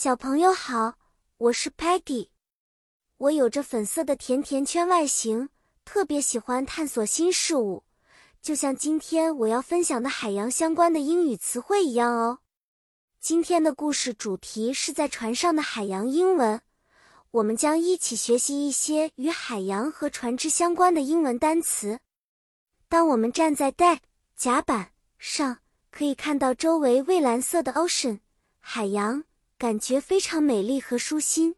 小朋友好，我是 Peggy。我有着粉色的甜甜圈外形，特别喜欢探索新事物，就像今天我要分享的海洋相关的英语词汇一样哦。今天的故事主题是在船上的海洋英文，我们将一起学习一些与海洋和船只相关的英文单词。当我们站在 deck 甲板上，可以看到周围蔚蓝色的 ocean 海洋。感觉非常美丽和舒心。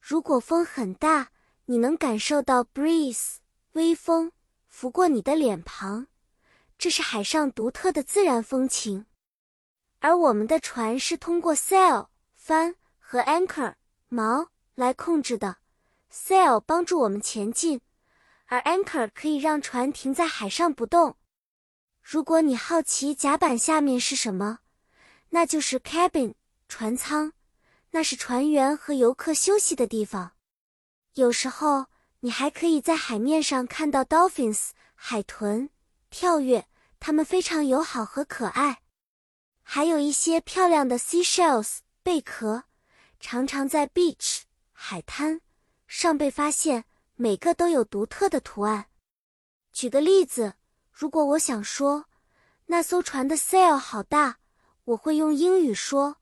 如果风很大，你能感受到 breeze 微风拂过你的脸庞，这是海上独特的自然风情。而我们的船是通过 sail 帆和 anchor 锚来控制的。sail 帮助我们前进，而 anchor 可以让船停在海上不动。如果你好奇甲板下面是什么，那就是 cabin。船舱，那是船员和游客休息的地方。有时候，你还可以在海面上看到 dolphins 海豚跳跃，它们非常友好和可爱。还有一些漂亮的 seashells 贝壳，常常在 beach 海滩上被发现，每个都有独特的图案。举个例子，如果我想说那艘船的 sail 好大，我会用英语说。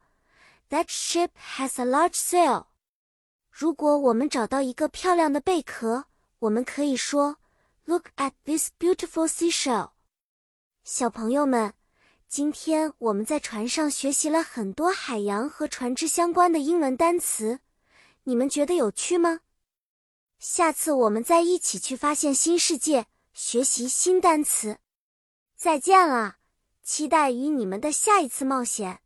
That ship has a large sail。如果我们找到一个漂亮的贝壳，我们可以说，Look at this beautiful seashell。小朋友们，今天我们在船上学习了很多海洋和船只相关的英文单词，你们觉得有趣吗？下次我们再一起去发现新世界，学习新单词。再见了，期待与你们的下一次冒险。